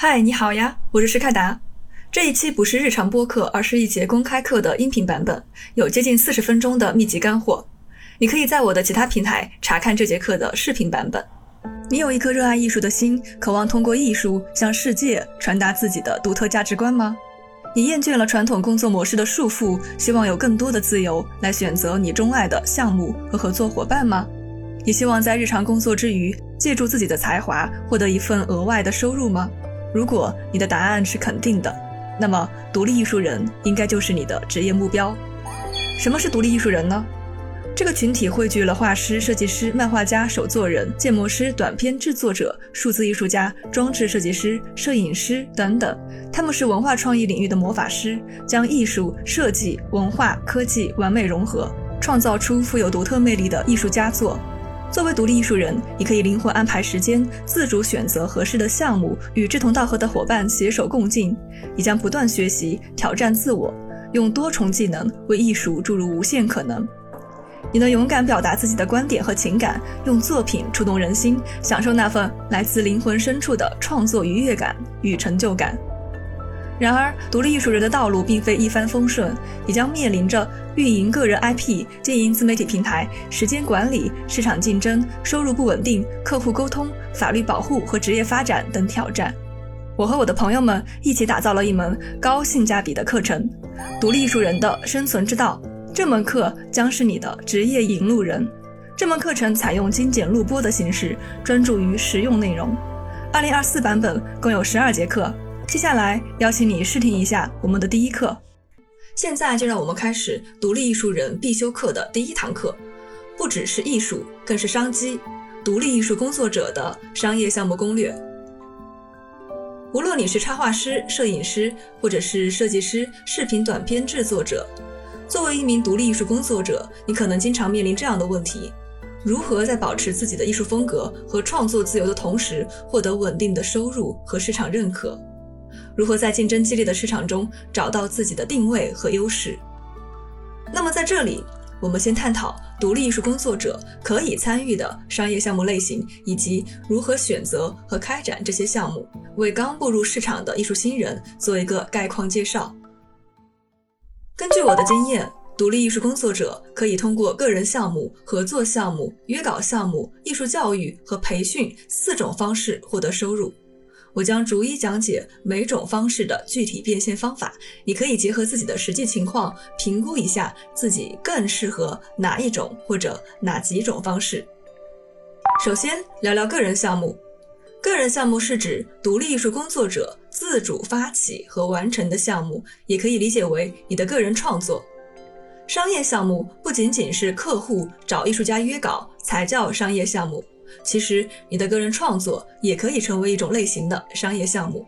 嗨，你好呀，我是施开达。这一期不是日常播客，而是一节公开课的音频版本，有接近四十分钟的密集干货。你可以在我的其他平台查看这节课的视频版本。你有一颗热爱艺术的心，渴望通过艺术向世界传达自己的独特价值观吗？你厌倦了传统工作模式的束缚，希望有更多的自由来选择你钟爱的项目和合作伙伴吗？你希望在日常工作之余，借助自己的才华获得一份额外的收入吗？如果你的答案是肯定的，那么独立艺术人应该就是你的职业目标。什么是独立艺术人呢？这个群体汇聚了画师、设计师、漫画家、手作人、建模师、短片制作者、数字艺术家、装置设计师、摄影师等等。他们是文化创意领域的魔法师，将艺术、设计、文化、科技完美融合，创造出富有独特魅力的艺术佳作。作为独立艺术人，你可以灵活安排时间，自主选择合适的项目，与志同道合的伙伴携手共进。你将不断学习、挑战自我，用多重技能为艺术注入无限可能。你能勇敢表达自己的观点和情感，用作品触动人心，享受那份来自灵魂深处的创作愉悦感与成就感。然而，独立艺术人的道路并非一帆风顺，也将面临着运营个人 IP、经营自媒体平台、时间管理、市场竞争、收入不稳定、客户沟通、法律保护和职业发展等挑战。我和我的朋友们一起打造了一门高性价比的课程——独立艺术人的生存之道。这门课将是你的职业引路人。这门课程采用精简录播的形式，专注于实用内容。二零二四版本共有十二节课。接下来邀请你试听一下我们的第一课。现在就让我们开始独立艺术人必修课的第一堂课。不只是艺术，更是商机。独立艺术工作者的商业项目攻略。无论你是插画师、摄影师，或者是设计师、视频短片制作者，作为一名独立艺术工作者，你可能经常面临这样的问题：如何在保持自己的艺术风格和创作自由的同时，获得稳定的收入和市场认可？如何在竞争激烈的市场中找到自己的定位和优势？那么在这里，我们先探讨独立艺术工作者可以参与的商业项目类型，以及如何选择和开展这些项目，为刚步入市场的艺术新人做一个概况介绍。根据我的经验，独立艺术工作者可以通过个人项目、合作项目、约稿项目、艺术教育和培训四种方式获得收入。我将逐一讲解每种方式的具体变现方法，你可以结合自己的实际情况评估一下自己更适合哪一种或者哪几种方式。首先聊聊个人项目。个人项目是指独立艺术工作者自主发起和完成的项目，也可以理解为你的个人创作。商业项目不仅仅是客户找艺术家约稿才叫商业项目。其实，你的个人创作也可以成为一种类型的商业项目。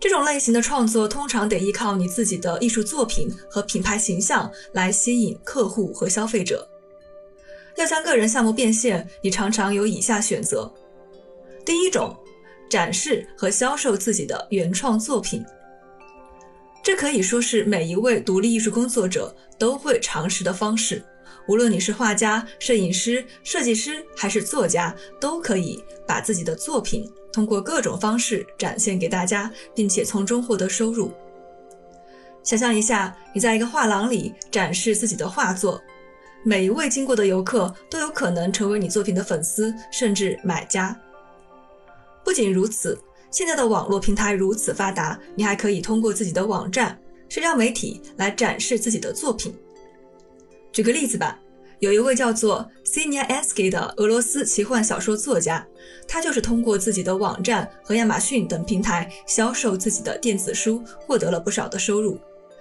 这种类型的创作通常得依靠你自己的艺术作品和品牌形象来吸引客户和消费者。要将个人项目变现，你常常有以下选择：第一种，展示和销售自己的原创作品。这可以说是每一位独立艺术工作者都会尝试的方式。无论你是画家、摄影师、设计师还是作家，都可以把自己的作品通过各种方式展现给大家，并且从中获得收入。想象一下，你在一个画廊里展示自己的画作，每一位经过的游客都有可能成为你作品的粉丝，甚至买家。不仅如此，现在的网络平台如此发达，你还可以通过自己的网站、社交媒体来展示自己的作品。举个例子吧，有一位叫做 s i n y a s k y 的俄罗斯奇幻小说作家，他就是通过自己的网站和亚马逊等平台销售自己的电子书，获得了不少的收入。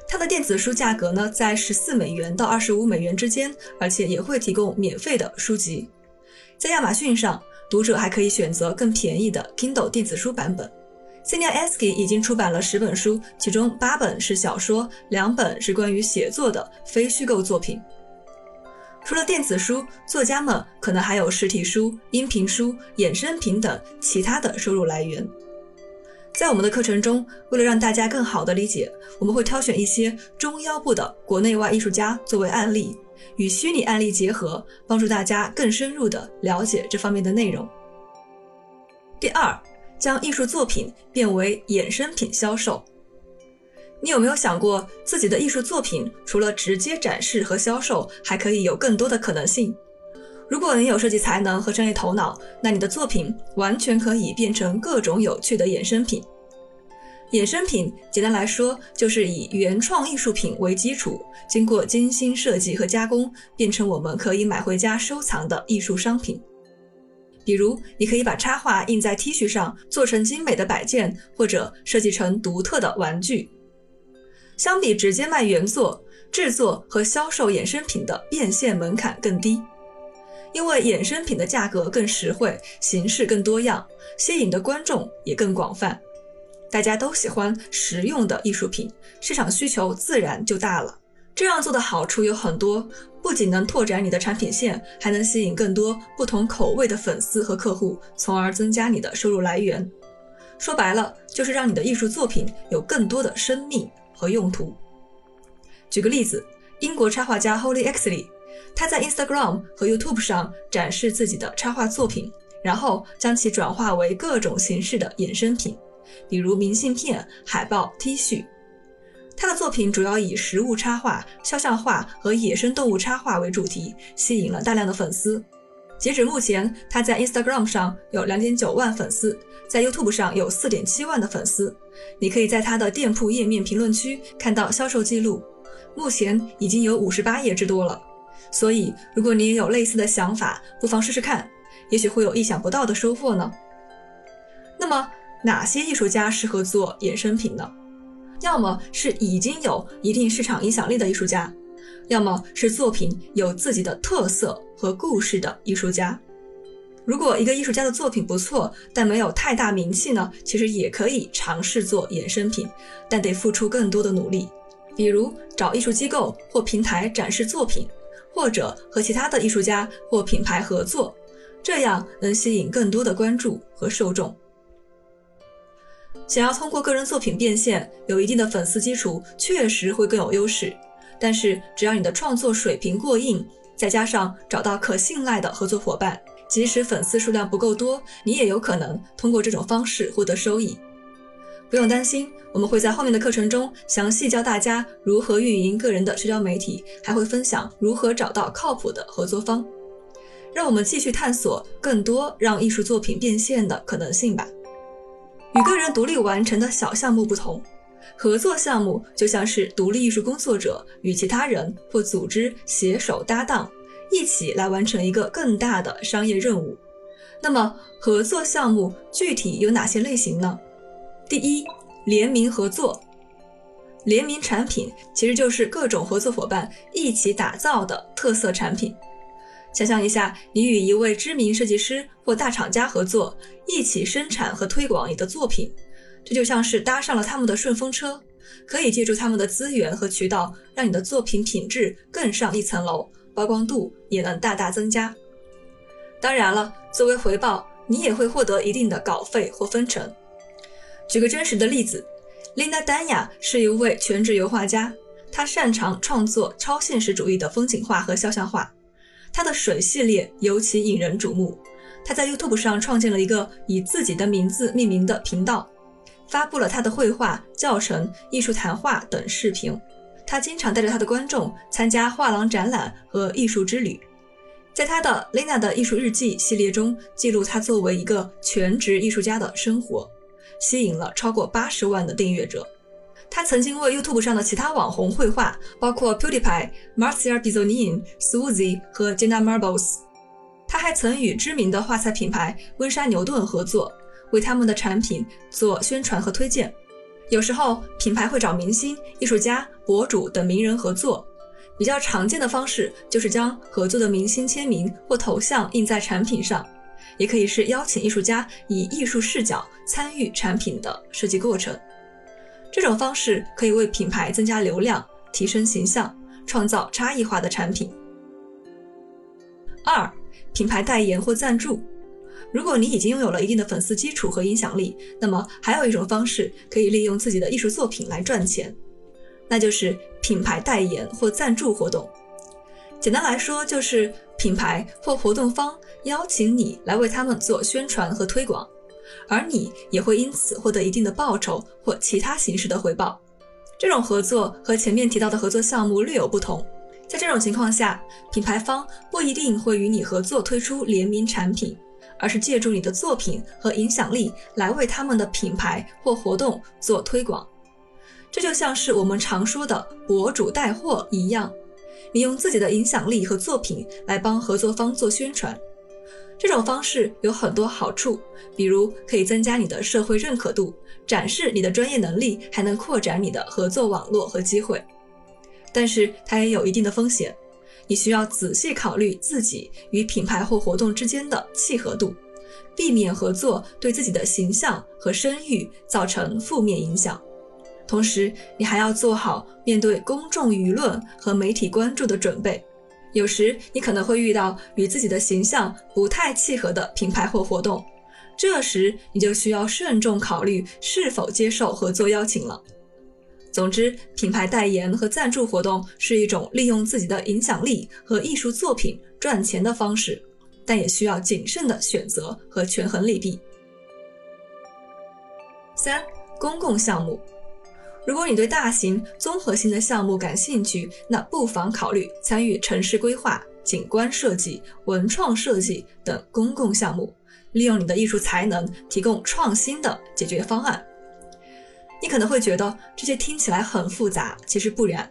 他的电子书价格呢在十四美元到二十五美元之间，而且也会提供免费的书籍。在亚马逊上，读者还可以选择更便宜的 Kindle 电子书版本。s i n y a s k y 已经出版了十本书，其中八本是小说，两本是关于写作的非虚构作品。除了电子书，作家们可能还有实体书、音频书、衍生品等其他的收入来源。在我们的课程中，为了让大家更好的理解，我们会挑选一些中腰部的国内外艺术家作为案例，与虚拟案例结合，帮助大家更深入的了解这方面的内容。第二，将艺术作品变为衍生品销售。你有没有想过，自己的艺术作品除了直接展示和销售，还可以有更多的可能性？如果你有设计才能和商业头脑，那你的作品完全可以变成各种有趣的衍生品。衍生品简单来说，就是以原创艺术品为基础，经过精心设计和加工，变成我们可以买回家收藏的艺术商品。比如，你可以把插画印在 T 恤上，做成精美的摆件，或者设计成独特的玩具。相比直接卖原作，制作和销售衍生品的变现门槛更低，因为衍生品的价格更实惠，形式更多样，吸引的观众也更广泛。大家都喜欢实用的艺术品，市场需求自然就大了。这样做的好处有很多，不仅能拓展你的产品线，还能吸引更多不同口味的粉丝和客户，从而增加你的收入来源。说白了，就是让你的艺术作品有更多的生命。和用途。举个例子，英国插画家 Holy Exley，他在 Instagram 和 YouTube 上展示自己的插画作品，然后将其转化为各种形式的衍生品，比如明信片、海报、T 恤。他的作品主要以食物插画、肖像画和野生动物插画为主题，吸引了大量的粉丝。截止目前，他在 Instagram 上有2.9万粉丝，在 YouTube 上有4.7万的粉丝。你可以在他的店铺页面评论区看到销售记录，目前已经有58页之多了。所以，如果你也有类似的想法，不妨试试看，也许会有意想不到的收获呢。那么，哪些艺术家适合做衍生品呢？要么是已经有一定市场影响力的艺术家。要么是作品有自己的特色和故事的艺术家。如果一个艺术家的作品不错，但没有太大名气呢？其实也可以尝试做衍生品，但得付出更多的努力。比如找艺术机构或平台展示作品，或者和其他的艺术家或品牌合作，这样能吸引更多的关注和受众。想要通过个人作品变现，有一定的粉丝基础，确实会更有优势。但是，只要你的创作水平过硬，再加上找到可信赖的合作伙伴，即使粉丝数量不够多，你也有可能通过这种方式获得收益。不用担心，我们会在后面的课程中详细教大家如何运营个人的社交媒体，还会分享如何找到靠谱的合作方。让我们继续探索更多让艺术作品变现的可能性吧。与个人独立完成的小项目不同。合作项目就像是独立艺术工作者与其他人或组织携手搭档，一起来完成一个更大的商业任务。那么，合作项目具体有哪些类型呢？第一，联名合作。联名产品其实就是各种合作伙伴一起打造的特色产品。想象一下，你与一位知名设计师或大厂家合作，一起生产和推广你的作品。这就像是搭上了他们的顺风车，可以借助他们的资源和渠道，让你的作品品质更上一层楼，曝光度也能大大增加。当然了，作为回报，你也会获得一定的稿费或分成。举个真实的例子，Linda 丹雅是一位全职油画家，她擅长创作超现实主义的风景画和肖像画，她的水系列尤其引人瞩目。她在 YouTube 上创建了一个以自己的名字命名的频道。发布了他的绘画、教程、艺术谈话等视频。他经常带着他的观众参加画廊展览和艺术之旅。在他的 Lina 的艺术日记系列中，记录他作为一个全职艺术家的生活，吸引了超过八十万的订阅者。他曾经为 YouTube 上的其他网红绘画，包括 PewDiePie、Marcia Bizonin、Suzy 和 Jenna Marbles。他还曾与知名的画材品牌温莎牛顿合作。为他们的产品做宣传和推荐，有时候品牌会找明星、艺术家、博主等名人合作。比较常见的方式就是将合作的明星签名或头像印在产品上，也可以是邀请艺术家以艺术视角参与产品的设计过程。这种方式可以为品牌增加流量、提升形象、创造差异化的产品。二、品牌代言或赞助。如果你已经拥有了一定的粉丝基础和影响力，那么还有一种方式可以利用自己的艺术作品来赚钱，那就是品牌代言或赞助活动。简单来说，就是品牌或活动方邀请你来为他们做宣传和推广，而你也会因此获得一定的报酬或其他形式的回报。这种合作和前面提到的合作项目略有不同。在这种情况下，品牌方不一定会与你合作推出联名产品，而是借助你的作品和影响力来为他们的品牌或活动做推广。这就像是我们常说的“博主带货”一样，你用自己的影响力和作品来帮合作方做宣传。这种方式有很多好处，比如可以增加你的社会认可度，展示你的专业能力，还能扩展你的合作网络和机会。但是它也有一定的风险，你需要仔细考虑自己与品牌或活动之间的契合度，避免合作对自己的形象和声誉造成负面影响。同时，你还要做好面对公众舆论和媒体关注的准备。有时你可能会遇到与自己的形象不太契合的品牌或活动，这时你就需要慎重考虑是否接受合作邀请了。总之，品牌代言和赞助活动是一种利用自己的影响力和艺术作品赚钱的方式，但也需要谨慎的选择和权衡利弊。三、公共项目。如果你对大型综合性的项目感兴趣，那不妨考虑参与城市规划、景观设计、文创设计等公共项目，利用你的艺术才能提供创新的解决方案。你可能会觉得这些听起来很复杂，其实不然。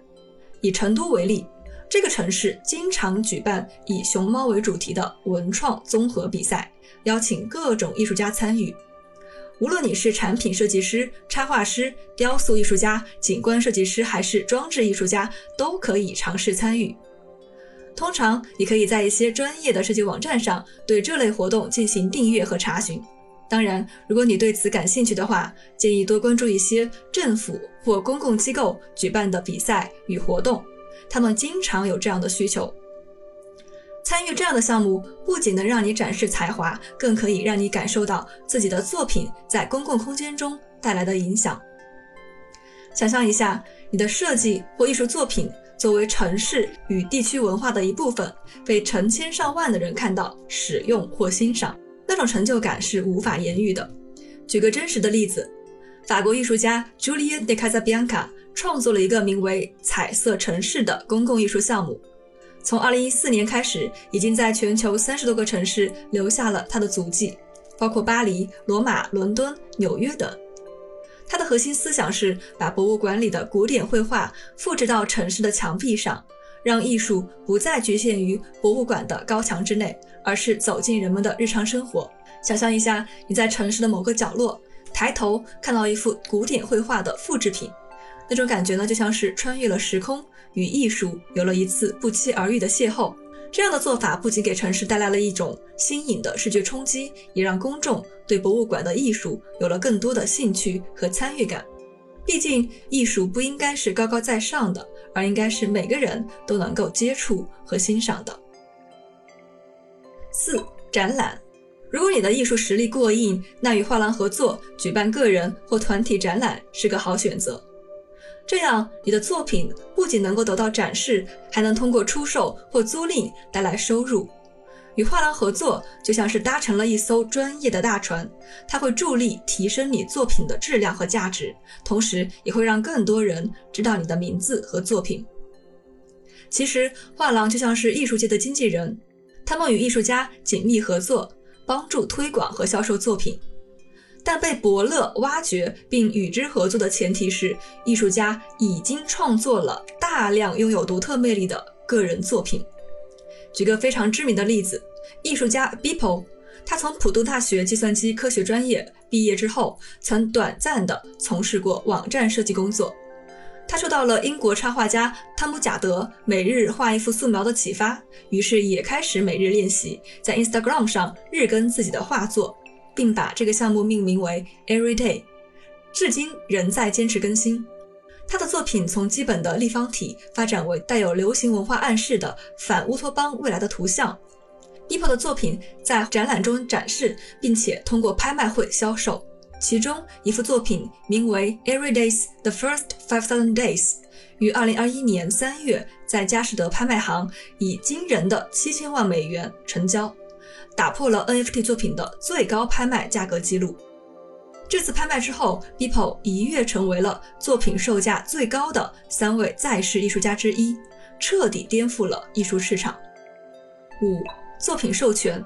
以成都为例，这个城市经常举办以熊猫为主题的文创综合比赛，邀请各种艺术家参与。无论你是产品设计师、插画师、雕塑艺术家、景观设计师，还是装置艺术家，都可以尝试参与。通常，你可以在一些专业的设计网站上对这类活动进行订阅和查询。当然，如果你对此感兴趣的话，建议多关注一些政府或公共机构举办的比赛与活动，他们经常有这样的需求。参与这样的项目，不仅能让你展示才华，更可以让你感受到自己的作品在公共空间中带来的影响。想象一下，你的设计或艺术作品作为城市与地区文化的一部分，被成千上万的人看到、使用或欣赏，那种成就感是无法言喻的。举个真实的例子，法国艺术家 Julien de Casabianca 创作了一个名为“彩色城市”的公共艺术项目。从2014年开始，已经在全球三十多个城市留下了他的足迹，包括巴黎、罗马、伦敦、纽约等。他的核心思想是把博物馆里的古典绘画复制到城市的墙壁上，让艺术不再局限于博物馆的高墙之内，而是走进人们的日常生活。想象一下，你在城市的某个角落，抬头看到一幅古典绘画的复制品。那种感觉呢，就像是穿越了时空，与艺术有了一次不期而遇的邂逅。这样的做法不仅给城市带来了一种新颖的视觉冲击，也让公众对博物馆的艺术有了更多的兴趣和参与感。毕竟，艺术不应该是高高在上的，而应该是每个人都能够接触和欣赏的。四、展览。如果你的艺术实力过硬，那与画廊合作举办个人或团体展览是个好选择。这样，你的作品不仅能够得到展示，还能通过出售或租赁带来收入。与画廊合作就像是搭乘了一艘专业的大船，它会助力提升你作品的质量和价值，同时也会让更多人知道你的名字和作品。其实，画廊就像是艺术界的经纪人，他们与艺术家紧密合作，帮助推广和销售作品。但被伯乐挖掘并与之合作的前提是，艺术家已经创作了大量拥有独特魅力的个人作品。举个非常知名的例子，艺术家 Beeple，他从普渡大学计算机科学专业毕业之后，曾短暂的从事过网站设计工作。他受到了英国插画家汤姆贾德每日画一幅素描的启发，于是也开始每日练习，在 Instagram 上日更自己的画作。并把这个项目命名为 Everyday，至今仍在坚持更新。他的作品从基本的立方体发展为带有流行文化暗示的反乌托邦未来的图像。e p o 的作品在展览中展示，并且通过拍卖会销售。其中一幅作品名为 Everyday's The First Five Thousand Days，于2021年3月在佳士得拍卖行以惊人的七千万美元成交。打破了 NFT 作品的最高拍卖价格记录。这次拍卖之后，Beeple 一跃成为了作品售价最高的三位在世艺术家之一，彻底颠覆了艺术市场。五、作品授权，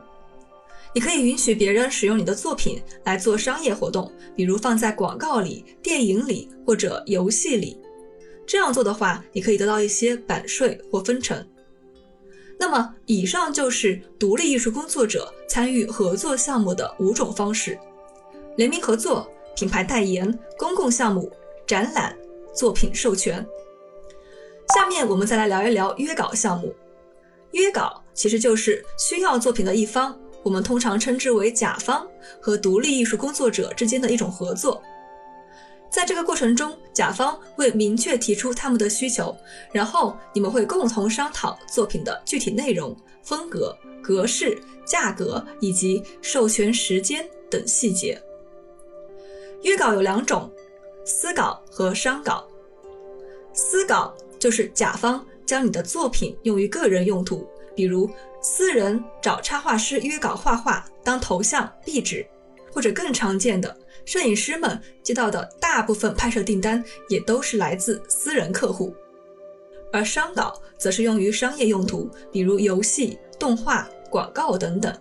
你可以允许别人使用你的作品来做商业活动，比如放在广告里、电影里或者游戏里。这样做的话，你可以得到一些版税或分成。那么，以上就是独立艺术工作者参与合作项目的五种方式：联名合作、品牌代言、公共项目、展览、作品授权。下面我们再来聊一聊约稿项目。约稿其实就是需要作品的一方，我们通常称之为甲方，和独立艺术工作者之间的一种合作。在这个过程中，甲方会明确提出他们的需求，然后你们会共同商讨作品的具体内容、风格、格式、价格以及授权时间等细节。约稿有两种：私稿和商稿。私稿就是甲方将你的作品用于个人用途，比如私人找插画师约稿画画当头像、壁纸，或者更常见的。摄影师们接到的大部分拍摄订单也都是来自私人客户，而商稿则是用于商业用途，比如游戏、动画、广告等等。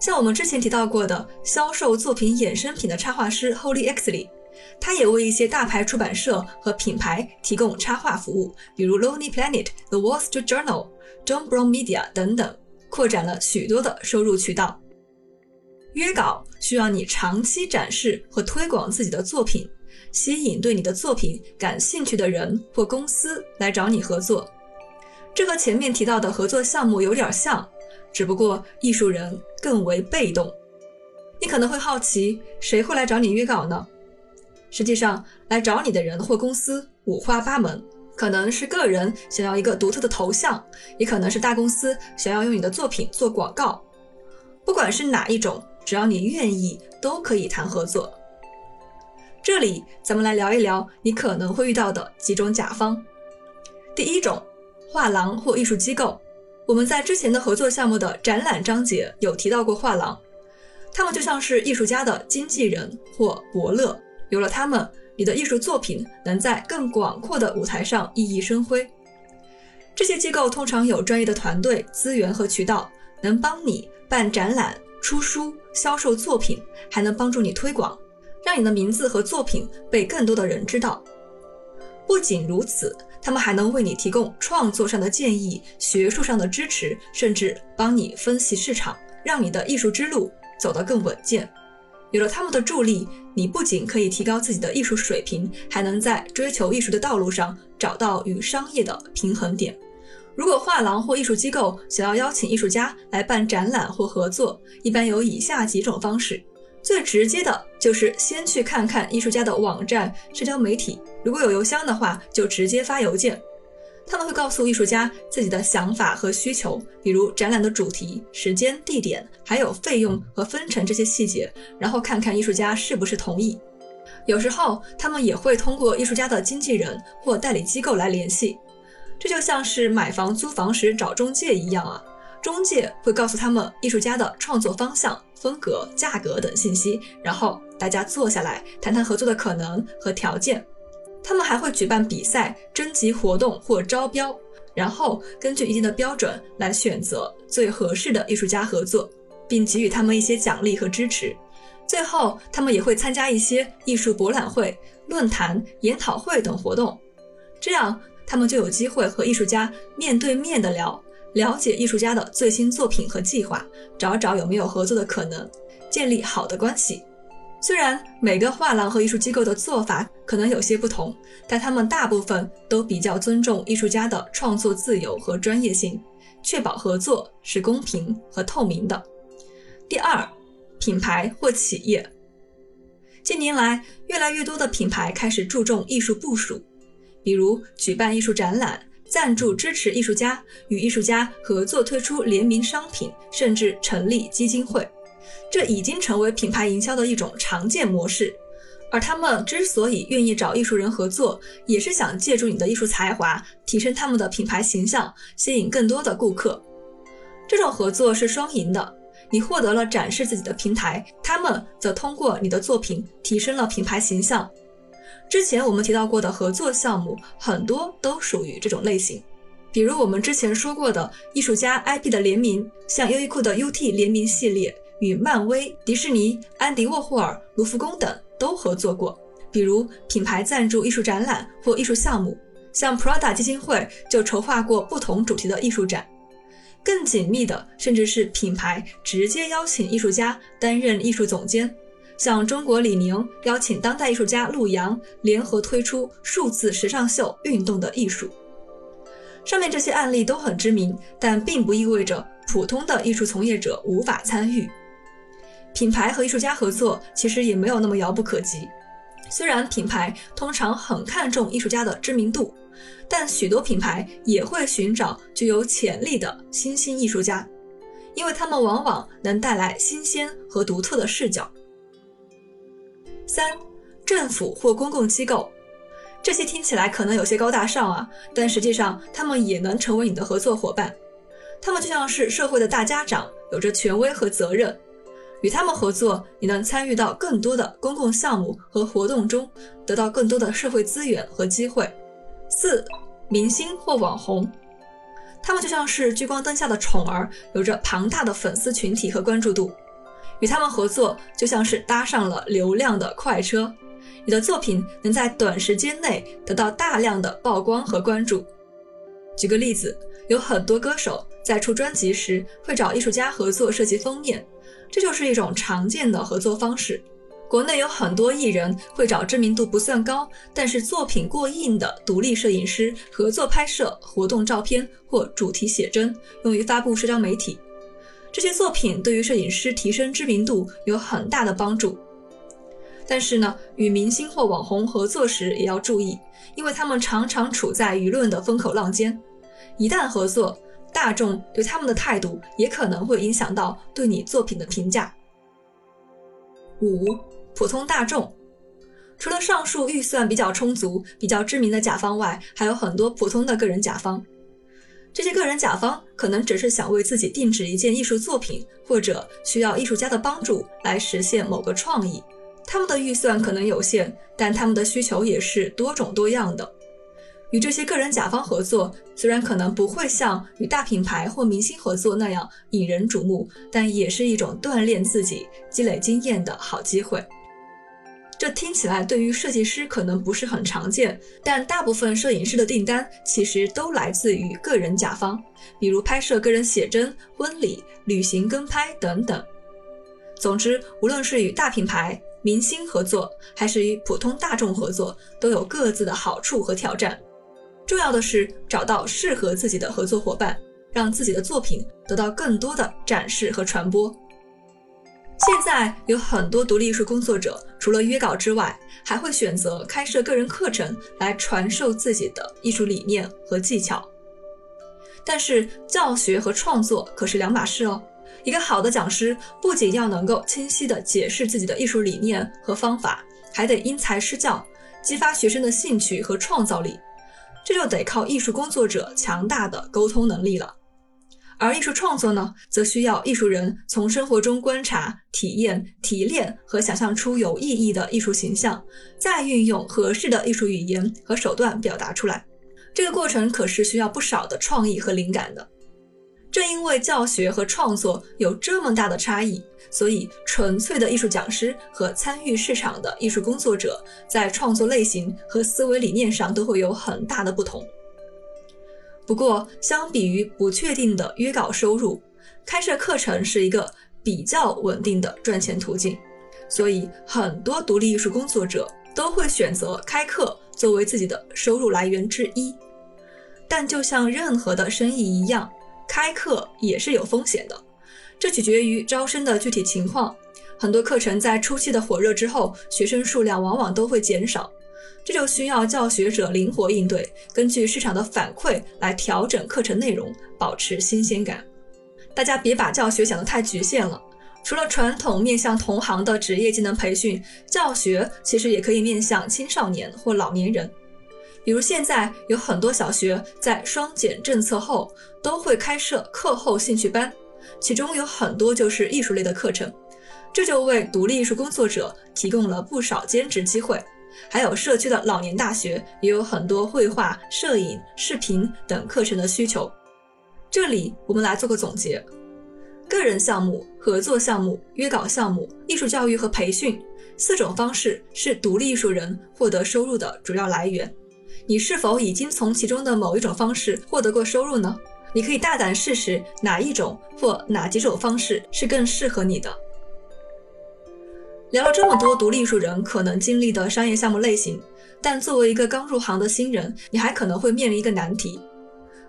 像我们之前提到过的销售作品衍生品的插画师 Holy Xley，他也为一些大牌出版社和品牌提供插画服务，比如 Lonely Planet、The Wall Street Journal、John Brown Media 等等，扩展了许多的收入渠道。约稿需要你长期展示和推广自己的作品，吸引对你的作品感兴趣的人或公司来找你合作。这和前面提到的合作项目有点像，只不过艺术人更为被动。你可能会好奇，谁会来找你约稿呢？实际上，来找你的人或公司五花八门，可能是个人想要一个独特的头像，也可能是大公司想要用你的作品做广告。不管是哪一种。只要你愿意，都可以谈合作。这里咱们来聊一聊你可能会遇到的几种甲方。第一种，画廊或艺术机构。我们在之前的合作项目的展览章节有提到过画廊，他们就像是艺术家的经纪人或伯乐。有了他们，你的艺术作品能在更广阔的舞台上熠熠生辉。这些机构通常有专业的团队、资源和渠道，能帮你办展览。出书、销售作品，还能帮助你推广，让你的名字和作品被更多的人知道。不仅如此，他们还能为你提供创作上的建议、学术上的支持，甚至帮你分析市场，让你的艺术之路走得更稳健。有了他们的助力，你不仅可以提高自己的艺术水平，还能在追求艺术的道路上找到与商业的平衡点。如果画廊或艺术机构想要邀请艺术家来办展览或合作，一般有以下几种方式。最直接的就是先去看看艺术家的网站、社交媒体，如果有邮箱的话，就直接发邮件。他们会告诉艺术家自己的想法和需求，比如展览的主题、时间、地点，还有费用和分成这些细节，然后看看艺术家是不是同意。有时候，他们也会通过艺术家的经纪人或代理机构来联系。这就像是买房租房时找中介一样啊，中介会告诉他们艺术家的创作方向、风格、价格等信息，然后大家坐下来谈谈合作的可能和条件。他们还会举办比赛、征集活动或招标，然后根据一定的标准来选择最合适的艺术家合作，并给予他们一些奖励和支持。最后，他们也会参加一些艺术博览会、论坛、研讨会等活动，这样。他们就有机会和艺术家面对面的聊，了解艺术家的最新作品和计划，找找有没有合作的可能，建立好的关系。虽然每个画廊和艺术机构的做法可能有些不同，但他们大部分都比较尊重艺术家的创作自由和专业性，确保合作是公平和透明的。第二，品牌或企业。近年来，越来越多的品牌开始注重艺术部署。比如举办艺术展览、赞助支持艺术家、与艺术家合作推出联名商品，甚至成立基金会，这已经成为品牌营销的一种常见模式。而他们之所以愿意找艺术人合作，也是想借助你的艺术才华，提升他们的品牌形象，吸引更多的顾客。这种合作是双赢的，你获得了展示自己的平台，他们则通过你的作品提升了品牌形象。之前我们提到过的合作项目，很多都属于这种类型。比如我们之前说过的艺术家 IP 的联名，像优衣库的 UT 联名系列，与漫威、迪士尼、安迪沃霍尔、卢浮宫等都合作过。比如品牌赞助艺术展览或艺术项目，像 Prada 基金会就筹划过不同主题的艺术展。更紧密的，甚至是品牌直接邀请艺术家担任艺术总监。像中国李宁邀请当代艺术家陆阳联合推出数字时尚秀《运动的艺术》。上面这些案例都很知名，但并不意味着普通的艺术从业者无法参与。品牌和艺术家合作其实也没有那么遥不可及。虽然品牌通常很看重艺术家的知名度，但许多品牌也会寻找具有潜力的新兴艺术家，因为他们往往能带来新鲜和独特的视角。三，政府或公共机构，这些听起来可能有些高大上啊，但实际上他们也能成为你的合作伙伴。他们就像是社会的大家长，有着权威和责任。与他们合作，你能参与到更多的公共项目和活动中，得到更多的社会资源和机会。四，明星或网红，他们就像是聚光灯下的宠儿，有着庞大的粉丝群体和关注度。与他们合作就像是搭上了流量的快车，你的作品能在短时间内得到大量的曝光和关注。举个例子，有很多歌手在出专辑时会找艺术家合作设计封面，这就是一种常见的合作方式。国内有很多艺人会找知名度不算高，但是作品过硬的独立摄影师合作拍摄活动照片或主题写真，用于发布社交媒体。这些作品对于摄影师提升知名度有很大的帮助，但是呢，与明星或网红合作时也要注意，因为他们常常处在舆论的风口浪尖，一旦合作，大众对他们的态度也可能会影响到对你作品的评价。五、普通大众，除了上述预算比较充足、比较知名的甲方外，还有很多普通的个人甲方。这些个人甲方可能只是想为自己定制一件艺术作品，或者需要艺术家的帮助来实现某个创意。他们的预算可能有限，但他们的需求也是多种多样的。与这些个人甲方合作，虽然可能不会像与大品牌或明星合作那样引人瞩目，但也是一种锻炼自己、积累经验的好机会。这听起来对于设计师可能不是很常见，但大部分摄影师的订单其实都来自于个人甲方，比如拍摄个人写真、婚礼、旅行跟拍等等。总之，无论是与大品牌、明星合作，还是与普通大众合作，都有各自的好处和挑战。重要的是找到适合自己的合作伙伴，让自己的作品得到更多的展示和传播。现在有很多独立艺术工作者，除了约稿之外，还会选择开设个人课程来传授自己的艺术理念和技巧。但是，教学和创作可是两码事哦。一个好的讲师不仅要能够清晰地解释自己的艺术理念和方法，还得因材施教，激发学生的兴趣和创造力。这就得靠艺术工作者强大的沟通能力了。而艺术创作呢，则需要艺术人从生活中观察、体验、提炼和想象出有意义的艺术形象，再运用合适的艺术语言和手段表达出来。这个过程可是需要不少的创意和灵感的。因为教学和创作有这么大的差异，所以纯粹的艺术讲师和参与市场的艺术工作者在创作类型和思维理念上都会有很大的不同。不过，相比于不确定的约稿收入，开设课程是一个比较稳定的赚钱途径，所以很多独立艺术工作者都会选择开课作为自己的收入来源之一。但就像任何的生意一样，开课也是有风险的，这取决于招生的具体情况。很多课程在初期的火热之后，学生数量往往都会减少。这就需要教学者灵活应对，根据市场的反馈来调整课程内容，保持新鲜感。大家别把教学想得太局限了。除了传统面向同行的职业技能培训，教学其实也可以面向青少年或老年人。比如现在有很多小学在双减政策后，都会开设课后兴趣班，其中有很多就是艺术类的课程，这就为独立艺术工作者提供了不少兼职机会。还有社区的老年大学也有很多绘画、摄影、视频等课程的需求。这里我们来做个总结：个人项目、合作项目、约稿项目、艺术教育和培训四种方式是独立艺术人获得收入的主要来源。你是否已经从其中的某一种方式获得过收入呢？你可以大胆试试哪一种或哪几种方式是更适合你的。聊了这么多独立艺术人可能经历的商业项目类型，但作为一个刚入行的新人，你还可能会面临一个难题：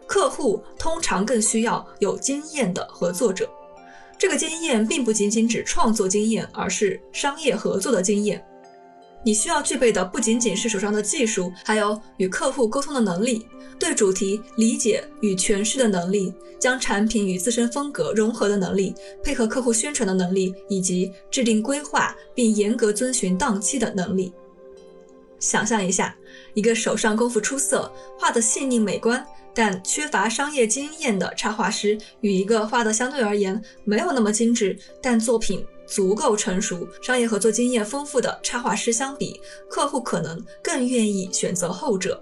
客户通常更需要有经验的合作者。这个经验并不仅仅指创作经验，而是商业合作的经验。你需要具备的不仅仅是手上的技术，还有与客户沟通的能力，对主题理解与诠释的能力，将产品与自身风格融合的能力，配合客户宣传的能力，以及制定规划并严格遵循档期的能力。想象一下，一个手上功夫出色、画的细腻美观，但缺乏商业经验的插画师，与一个画的相对而言没有那么精致，但作品。足够成熟、商业合作经验丰富的插画师相比，客户可能更愿意选择后者，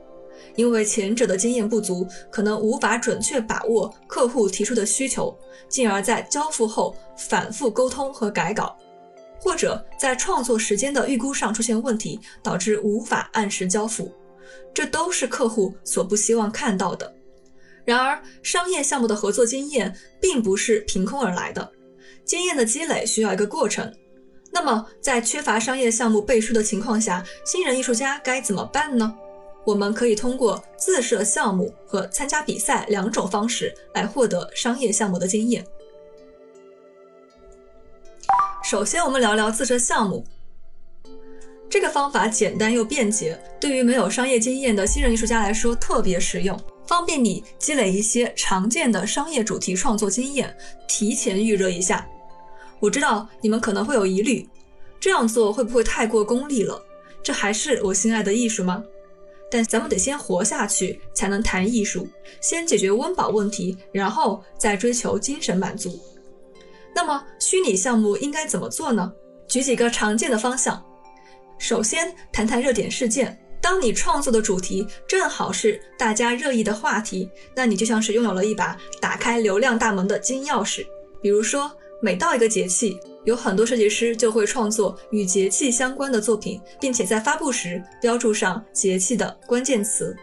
因为前者的经验不足，可能无法准确把握客户提出的需求，进而，在交付后反复沟通和改稿，或者在创作时间的预估上出现问题，导致无法按时交付，这都是客户所不希望看到的。然而，商业项目的合作经验并不是凭空而来的。经验的积累需要一个过程，那么在缺乏商业项目背书的情况下，新人艺术家该怎么办呢？我们可以通过自设项目和参加比赛两种方式来获得商业项目的经验。首先，我们聊聊自设项目。这个方法简单又便捷，对于没有商业经验的新人艺术家来说特别实用。方便你积累一些常见的商业主题创作经验，提前预热一下。我知道你们可能会有疑虑，这样做会不会太过功利了？这还是我心爱的艺术吗？但咱们得先活下去，才能谈艺术。先解决温饱问题，然后再追求精神满足。那么，虚拟项目应该怎么做呢？举几个常见的方向。首先，谈谈热点事件。当你创作的主题正好是大家热议的话题，那你就像是拥有了一把打开流量大门的金钥匙。比如说，每到一个节气，有很多设计师就会创作与节气相关的作品，并且在发布时标注上节气的关键词。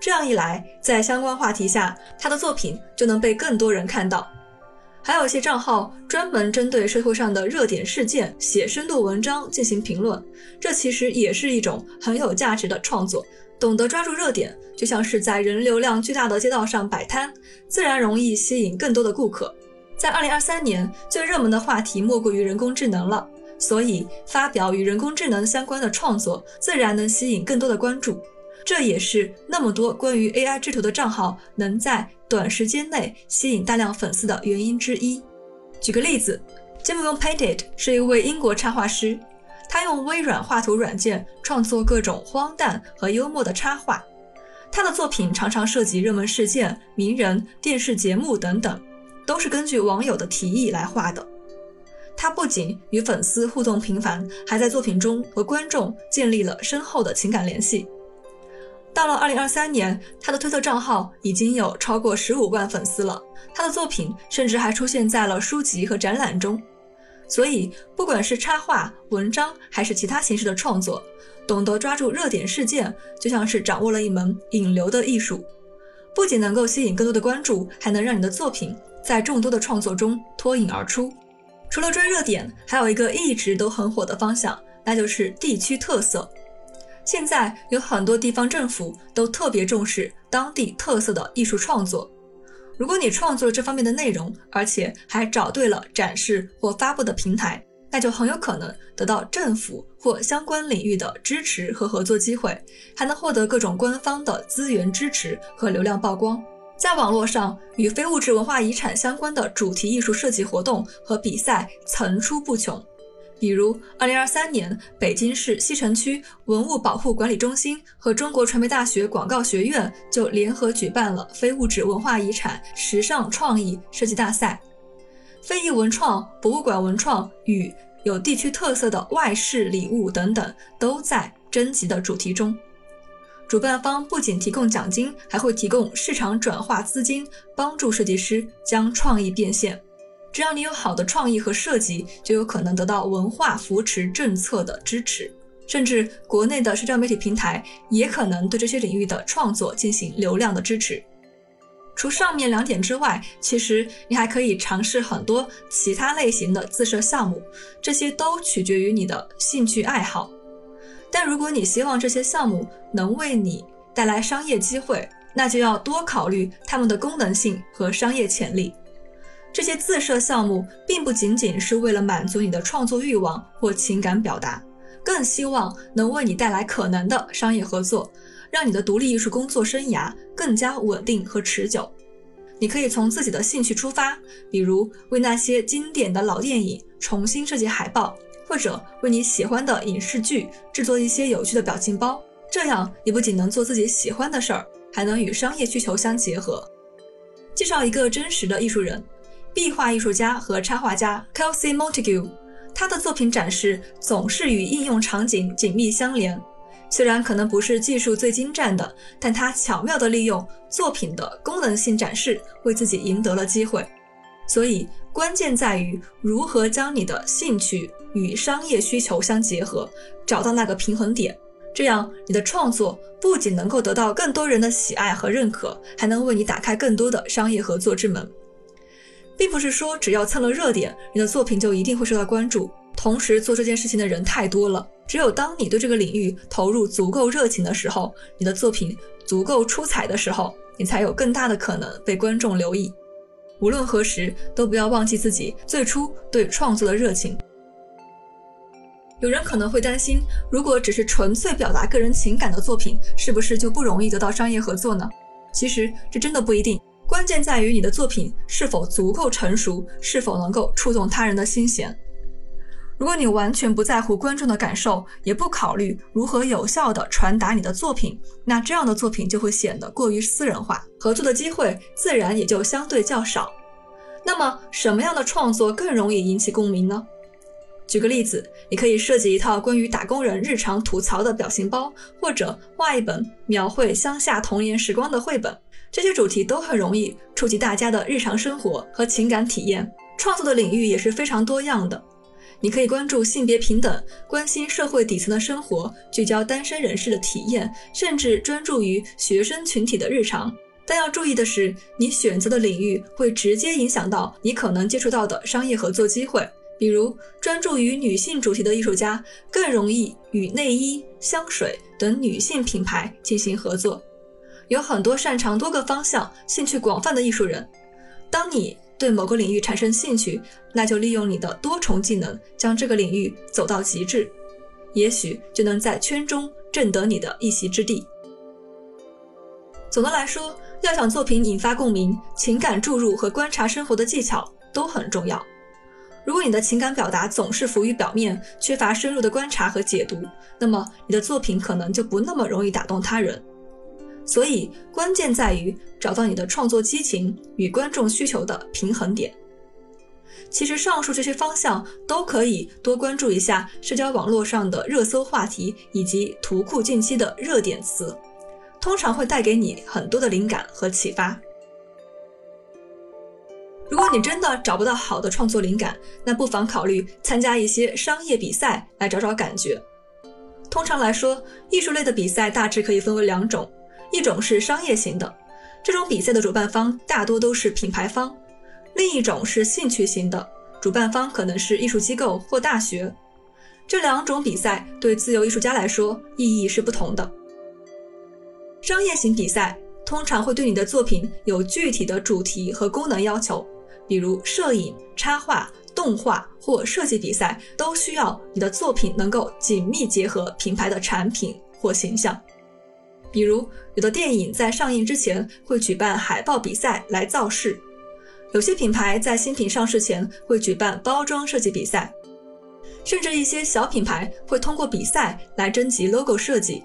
这样一来，在相关话题下，他的作品就能被更多人看到。还有一些账号专门针对社会上的热点事件写深度文章进行评论，这其实也是一种很有价值的创作。懂得抓住热点，就像是在人流量巨大的街道上摆摊，自然容易吸引更多的顾客。在2023年，最热门的话题莫过于人工智能了，所以发表与人工智能相关的创作，自然能吸引更多的关注。这也是那么多关于 AI 制图的账号能在短时间内吸引大量粉丝的原因之一。举个例子 j i m Painted 是一位英国插画师，他用微软画图软件创作各种荒诞和幽默的插画。他的作品常常涉及热门事件、名人、电视节目等等，都是根据网友的提议来画的。他不仅与粉丝互动频繁，还在作品中和观众建立了深厚的情感联系。到了二零二三年，他的推特账号已经有超过十五万粉丝了。他的作品甚至还出现在了书籍和展览中。所以，不管是插画、文章还是其他形式的创作，懂得抓住热点事件，就像是掌握了一门引流的艺术。不仅能够吸引更多的关注，还能让你的作品在众多的创作中脱颖而出。除了追热点，还有一个一直都很火的方向，那就是地区特色。现在有很多地方政府都特别重视当地特色的艺术创作。如果你创作了这方面的内容，而且还找对了展示或发布的平台，那就很有可能得到政府或相关领域的支持和合作机会，还能获得各种官方的资源支持和流量曝光。在网络上，与非物质文化遗产相关的主题艺术设计活动和比赛层出不穷。比如，二零二三年，北京市西城区文物保护管理中心和中国传媒大学广告学院就联合举办了非物质文化遗产时尚创意设计大赛。非遗文创、博物馆文创与有地区特色的外事礼物等等，都在征集的主题中。主办方不仅提供奖金，还会提供市场转化资金，帮助设计师将创意变现。只要你有好的创意和设计，就有可能得到文化扶持政策的支持，甚至国内的社交媒体平台也可能对这些领域的创作进行流量的支持。除上面两点之外，其实你还可以尝试很多其他类型的自设项目，这些都取决于你的兴趣爱好。但如果你希望这些项目能为你带来商业机会，那就要多考虑它们的功能性和商业潜力。这些自设项目并不仅仅是为了满足你的创作欲望或情感表达，更希望能为你带来可能的商业合作，让你的独立艺术工作生涯更加稳定和持久。你可以从自己的兴趣出发，比如为那些经典的老电影重新设计海报，或者为你喜欢的影视剧制作一些有趣的表情包。这样，你不仅能做自己喜欢的事儿，还能与商业需求相结合。介绍一个真实的艺术人。壁画艺术家和插画家 Kelsey Montague，他的作品展示总是与应用场景紧密相连。虽然可能不是技术最精湛的，但他巧妙地利用作品的功能性展示，为自己赢得了机会。所以，关键在于如何将你的兴趣与商业需求相结合，找到那个平衡点。这样，你的创作不仅能够得到更多人的喜爱和认可，还能为你打开更多的商业合作之门。并不是说只要蹭了热点，你的作品就一定会受到关注。同时做这件事情的人太多了，只有当你对这个领域投入足够热情的时候，你的作品足够出彩的时候，你才有更大的可能被观众留意。无论何时，都不要忘记自己最初对创作的热情。有人可能会担心，如果只是纯粹表达个人情感的作品，是不是就不容易得到商业合作呢？其实这真的不一定。关键在于你的作品是否足够成熟，是否能够触动他人的心弦。如果你完全不在乎观众的感受，也不考虑如何有效地传达你的作品，那这样的作品就会显得过于私人化，合作的机会自然也就相对较少。那么，什么样的创作更容易引起共鸣呢？举个例子，你可以设计一套关于打工人日常吐槽的表情包，或者画一本描绘乡下童年时光的绘本。这些主题都很容易触及大家的日常生活和情感体验。创作的领域也是非常多样的，你可以关注性别平等，关心社会底层的生活，聚焦单身人士的体验，甚至专注于学生群体的日常。但要注意的是，你选择的领域会直接影响到你可能接触到的商业合作机会。比如，专注于女性主题的艺术家更容易与内衣、香水等女性品牌进行合作。有很多擅长多个方向、兴趣广泛的艺术人。当你对某个领域产生兴趣，那就利用你的多重技能，将这个领域走到极致，也许就能在圈中挣得你的一席之地。总的来说，要想作品引发共鸣，情感注入和观察生活的技巧都很重要。如果你的情感表达总是浮于表面，缺乏深入的观察和解读，那么你的作品可能就不那么容易打动他人。所以，关键在于找到你的创作激情与观众需求的平衡点。其实，上述这些方向都可以多关注一下社交网络上的热搜话题以及图库近期的热点词，通常会带给你很多的灵感和启发。如果你真的找不到好的创作灵感，那不妨考虑参加一些商业比赛来找找感觉。通常来说，艺术类的比赛大致可以分为两种。一种是商业型的，这种比赛的主办方大多都是品牌方；另一种是兴趣型的，主办方可能是艺术机构或大学。这两种比赛对自由艺术家来说意义是不同的。商业型比赛通常会对你的作品有具体的主题和功能要求，比如摄影、插画、动画或设计比赛，都需要你的作品能够紧密结合品牌的产品或形象。比如，有的电影在上映之前会举办海报比赛来造势；有些品牌在新品上市前会举办包装设计比赛，甚至一些小品牌会通过比赛来征集 logo 设计。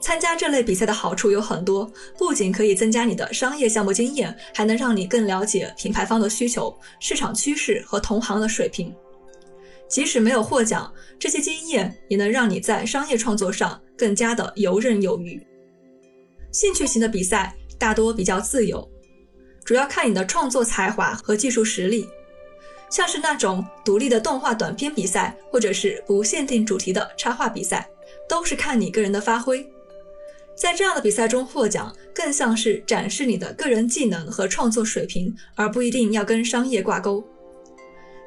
参加这类比赛的好处有很多，不仅可以增加你的商业项目经验，还能让你更了解品牌方的需求、市场趋势和同行的水平。即使没有获奖，这些经验也能让你在商业创作上更加的游刃有余。兴趣型的比赛大多比较自由，主要看你的创作才华和技术实力。像是那种独立的动画短片比赛，或者是不限定主题的插画比赛，都是看你个人的发挥。在这样的比赛中获奖，更像是展示你的个人技能和创作水平，而不一定要跟商业挂钩。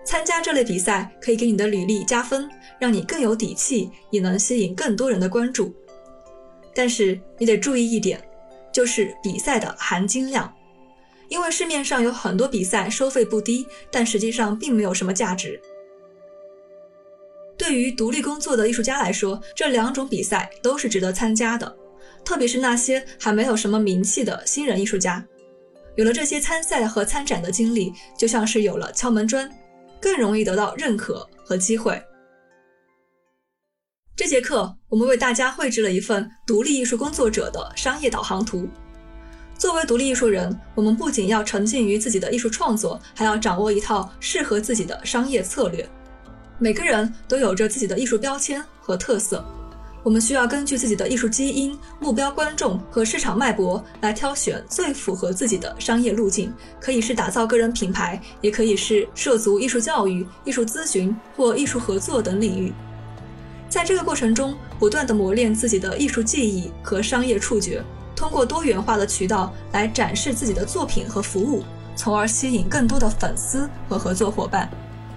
参加这类比赛可以给你的履历加分，让你更有底气，也能吸引更多人的关注。但是你得注意一点，就是比赛的含金量，因为市面上有很多比赛收费不低，但实际上并没有什么价值。对于独立工作的艺术家来说，这两种比赛都是值得参加的。特别是那些还没有什么名气的新人艺术家，有了这些参赛和参展的经历，就像是有了敲门砖，更容易得到认可和机会。这节课我们为大家绘制了一份独立艺术工作者的商业导航图。作为独立艺术人，我们不仅要沉浸于自己的艺术创作，还要掌握一套适合自己的商业策略。每个人都有着自己的艺术标签和特色。我们需要根据自己的艺术基因、目标观众和市场脉搏来挑选最符合自己的商业路径，可以是打造个人品牌，也可以是涉足艺术教育、艺术咨询或艺术合作等领域。在这个过程中，不断地磨练自己的艺术技艺和商业触觉，通过多元化的渠道来展示自己的作品和服务，从而吸引更多的粉丝和合作伙伴，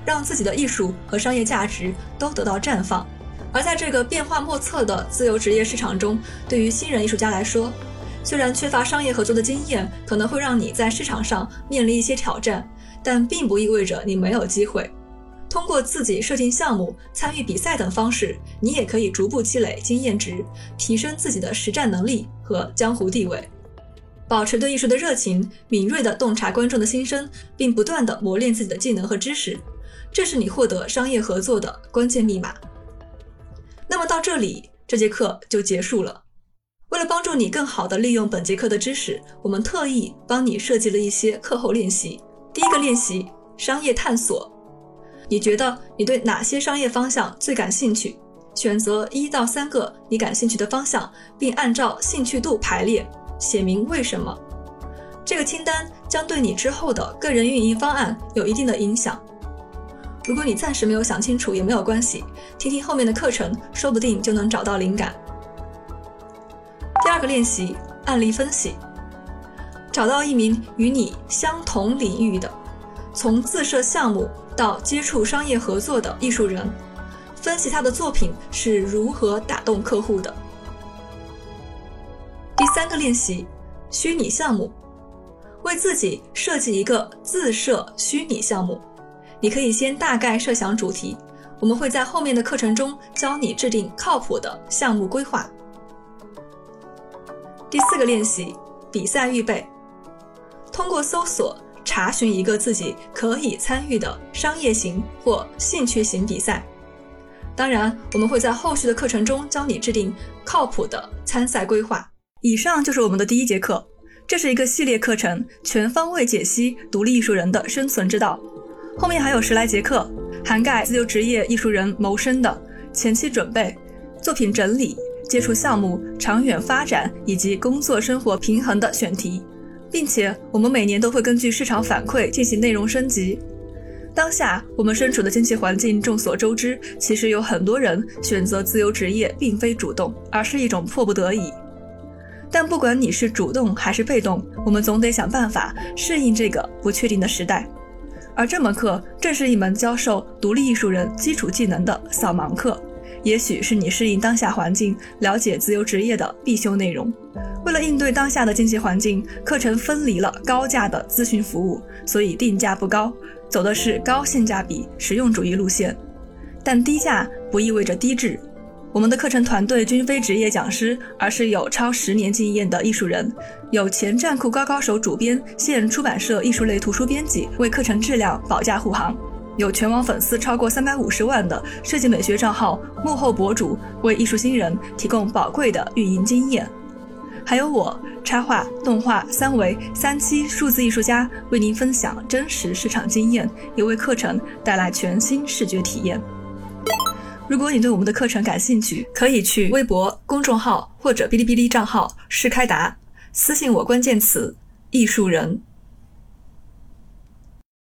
让自己的艺术和商业价值都得到绽放。而在这个变化莫测的自由职业市场中，对于新人艺术家来说，虽然缺乏商业合作的经验，可能会让你在市场上面临一些挑战，但并不意味着你没有机会。通过自己设定项目、参与比赛等方式，你也可以逐步积累经验值，提升自己的实战能力和江湖地位。保持对艺术的热情，敏锐地洞察观众的心声，并不断地磨练自己的技能和知识，这是你获得商业合作的关键密码。那么到这里，这节课就结束了。为了帮助你更好地利用本节课的知识，我们特意帮你设计了一些课后练习。第一个练习：商业探索。你觉得你对哪些商业方向最感兴趣？选择一到三个你感兴趣的方向，并按照兴趣度排列，写明为什么。这个清单将对你之后的个人运营方案有一定的影响。如果你暂时没有想清楚，也没有关系，听听后面的课程，说不定就能找到灵感。第二个练习：案例分析。找到一名与你相同领域的，从自设项目到接触商业合作的艺术人，分析他的作品是如何打动客户的。第三个练习：虚拟项目。为自己设计一个自设虚拟项目。你可以先大概设想主题，我们会在后面的课程中教你制定靠谱的项目规划。第四个练习：比赛预备。通过搜索查询一个自己可以参与的商业型或兴趣型比赛。当然，我们会在后续的课程中教你制定靠谱的参赛规划。以上就是我们的第一节课，这是一个系列课程，全方位解析独立艺术人的生存之道。后面还有十来节课，涵盖自由职业艺术人谋生的前期准备、作品整理、接触项目、长远发展以及工作生活平衡的选题，并且我们每年都会根据市场反馈进行内容升级。当下我们身处的经济环境众所周知，其实有很多人选择自由职业并非主动，而是一种迫不得已。但不管你是主动还是被动，我们总得想办法适应这个不确定的时代。而这门课正是一门教授独立艺术人基础技能的扫盲课，也许是你适应当下环境、了解自由职业的必修内容。为了应对当下的经济环境，课程分离了高价的咨询服务，所以定价不高，走的是高性价比、实用主义路线。但低价不意味着低质。我们的课程团队均非职业讲师，而是有超十年经验的艺术人，有前站酷高高手主编、现出版社艺术类图书编辑为课程质量保驾护航。有全网粉丝超过三百五十万的设计美学账号幕后博主，为艺术新人提供宝贵的运营经验。还有我插画、动画、三维、三期数字艺术家为您分享真实市场经验，也为课程带来全新视觉体验。如果你对我们的课程感兴趣，可以去微博公众号或者哔哩哔哩账号“是开达”，私信我关键词“艺术人”。